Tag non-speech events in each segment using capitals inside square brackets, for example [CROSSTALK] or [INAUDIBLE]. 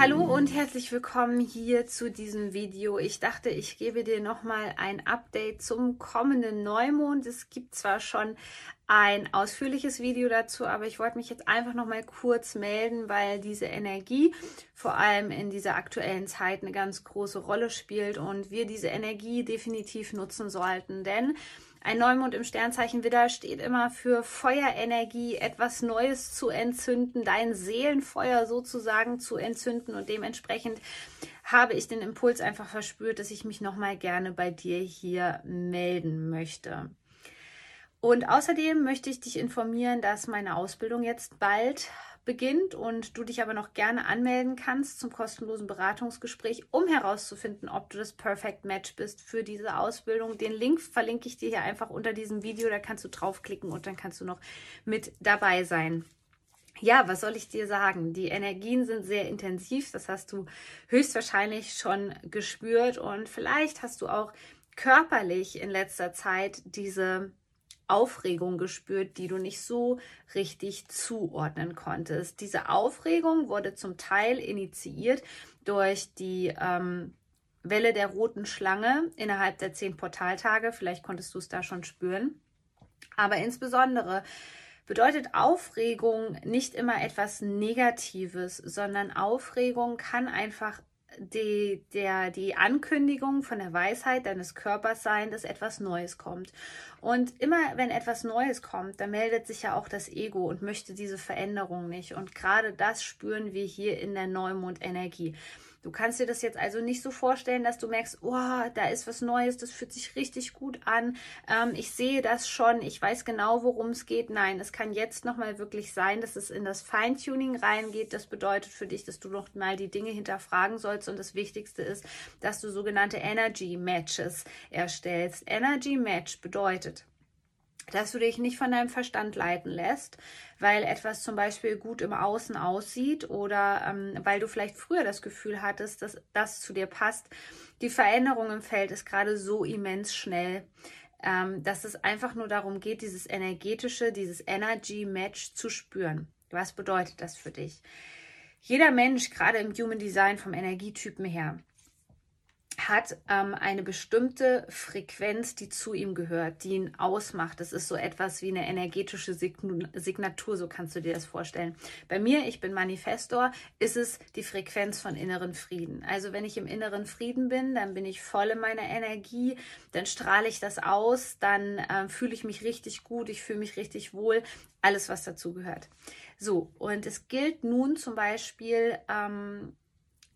Hallo und herzlich willkommen hier zu diesem Video. Ich dachte, ich gebe dir nochmal ein Update zum kommenden Neumond. Es gibt zwar schon ein ausführliches Video dazu, aber ich wollte mich jetzt einfach nochmal kurz melden, weil diese Energie vor allem in dieser aktuellen Zeit eine ganz große Rolle spielt und wir diese Energie definitiv nutzen sollten, denn ein Neumond im Sternzeichen Widder steht immer für Feuerenergie, etwas Neues zu entzünden, dein Seelenfeuer sozusagen zu entzünden und dementsprechend habe ich den Impuls einfach verspürt, dass ich mich nochmal gerne bei dir hier melden möchte. Und außerdem möchte ich dich informieren, dass meine Ausbildung jetzt bald beginnt und du dich aber noch gerne anmelden kannst zum kostenlosen Beratungsgespräch, um herauszufinden, ob du das Perfect Match bist für diese Ausbildung. Den Link verlinke ich dir hier einfach unter diesem Video, da kannst du draufklicken und dann kannst du noch mit dabei sein. Ja, was soll ich dir sagen? Die Energien sind sehr intensiv, das hast du höchstwahrscheinlich schon gespürt und vielleicht hast du auch körperlich in letzter Zeit diese Aufregung gespürt, die du nicht so richtig zuordnen konntest. Diese Aufregung wurde zum Teil initiiert durch die ähm, Welle der roten Schlange innerhalb der zehn Portaltage. Vielleicht konntest du es da schon spüren. Aber insbesondere bedeutet Aufregung nicht immer etwas Negatives, sondern Aufregung kann einfach die, der, die Ankündigung von der Weisheit deines Körpers sein, dass etwas Neues kommt. Und immer wenn etwas Neues kommt, dann meldet sich ja auch das Ego und möchte diese Veränderung nicht. Und gerade das spüren wir hier in der Neumond-Energie. Du kannst dir das jetzt also nicht so vorstellen, dass du merkst, oh, da ist was Neues, das fühlt sich richtig gut an. Ähm, ich sehe das schon, ich weiß genau, worum es geht. Nein, es kann jetzt nochmal wirklich sein, dass es in das Feintuning reingeht. Das bedeutet für dich, dass du noch mal die Dinge hinterfragen sollst. Und das Wichtigste ist, dass du sogenannte Energy Matches erstellst. Energy Match bedeutet, dass du dich nicht von deinem Verstand leiten lässt, weil etwas zum Beispiel gut im Außen aussieht oder ähm, weil du vielleicht früher das Gefühl hattest, dass das zu dir passt. Die Veränderung im Feld ist gerade so immens schnell, ähm, dass es einfach nur darum geht, dieses energetische, dieses Energy Match zu spüren. Was bedeutet das für dich? Jeder Mensch, gerade im Human Design vom Energietypen her, hat ähm, eine bestimmte Frequenz, die zu ihm gehört, die ihn ausmacht. Das ist so etwas wie eine energetische Signatur, so kannst du dir das vorstellen. Bei mir, ich bin Manifestor, ist es die Frequenz von inneren Frieden. Also wenn ich im inneren Frieden bin, dann bin ich voll in meiner Energie, dann strahle ich das aus, dann äh, fühle ich mich richtig gut, ich fühle mich richtig wohl, alles, was dazu gehört. So, und es gilt nun zum Beispiel, ähm,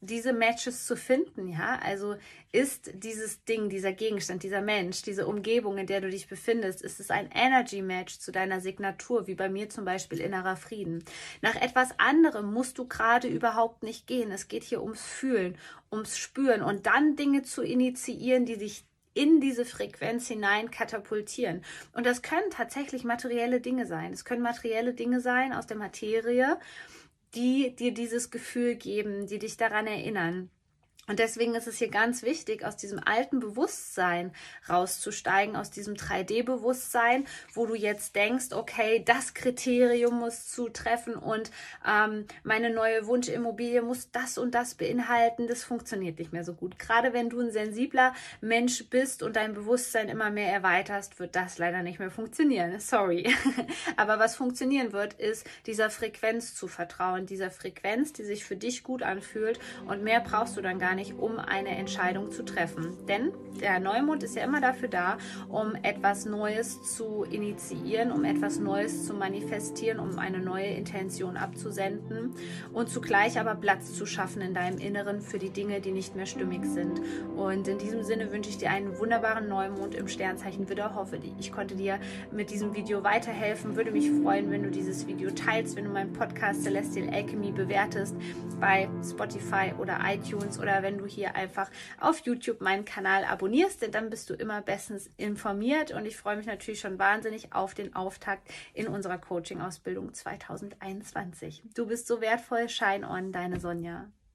diese Matches zu finden, ja? Also ist dieses Ding, dieser Gegenstand, dieser Mensch, diese Umgebung, in der du dich befindest, ist es ein Energy Match zu deiner Signatur, wie bei mir zum Beispiel innerer Frieden. Nach etwas anderem musst du gerade überhaupt nicht gehen. Es geht hier ums Fühlen, ums Spüren und dann Dinge zu initiieren, die dich in diese Frequenz hinein katapultieren. Und das können tatsächlich materielle Dinge sein. Es können materielle Dinge sein aus der Materie die dir dieses Gefühl geben, die dich daran erinnern. Und deswegen ist es hier ganz wichtig, aus diesem alten Bewusstsein rauszusteigen, aus diesem 3D-Bewusstsein, wo du jetzt denkst, okay, das Kriterium muss zutreffen und ähm, meine neue Wunschimmobilie muss das und das beinhalten. Das funktioniert nicht mehr so gut. Gerade wenn du ein sensibler Mensch bist und dein Bewusstsein immer mehr erweiterst, wird das leider nicht mehr funktionieren. Sorry. [LAUGHS] Aber was funktionieren wird, ist dieser Frequenz zu vertrauen, dieser Frequenz, die sich für dich gut anfühlt und mehr brauchst du dann gar gar nicht, um eine Entscheidung zu treffen. Denn der Neumond ist ja immer dafür da, um etwas Neues zu initiieren, um etwas Neues zu manifestieren, um eine neue Intention abzusenden und zugleich aber Platz zu schaffen in deinem Inneren für die Dinge, die nicht mehr stimmig sind. Und in diesem Sinne wünsche ich dir einen wunderbaren Neumond im Sternzeichen Widder. Hoffe, ich konnte dir mit diesem Video weiterhelfen. Würde mich freuen, wenn du dieses Video teilst, wenn du meinen Podcast Celestial Alchemy bewertest bei Spotify oder iTunes oder wenn du hier einfach auf YouTube meinen Kanal abonnierst, denn dann bist du immer bestens informiert und ich freue mich natürlich schon wahnsinnig auf den Auftakt in unserer Coaching-Ausbildung 2021. Du bist so wertvoll, Shine On, deine Sonja.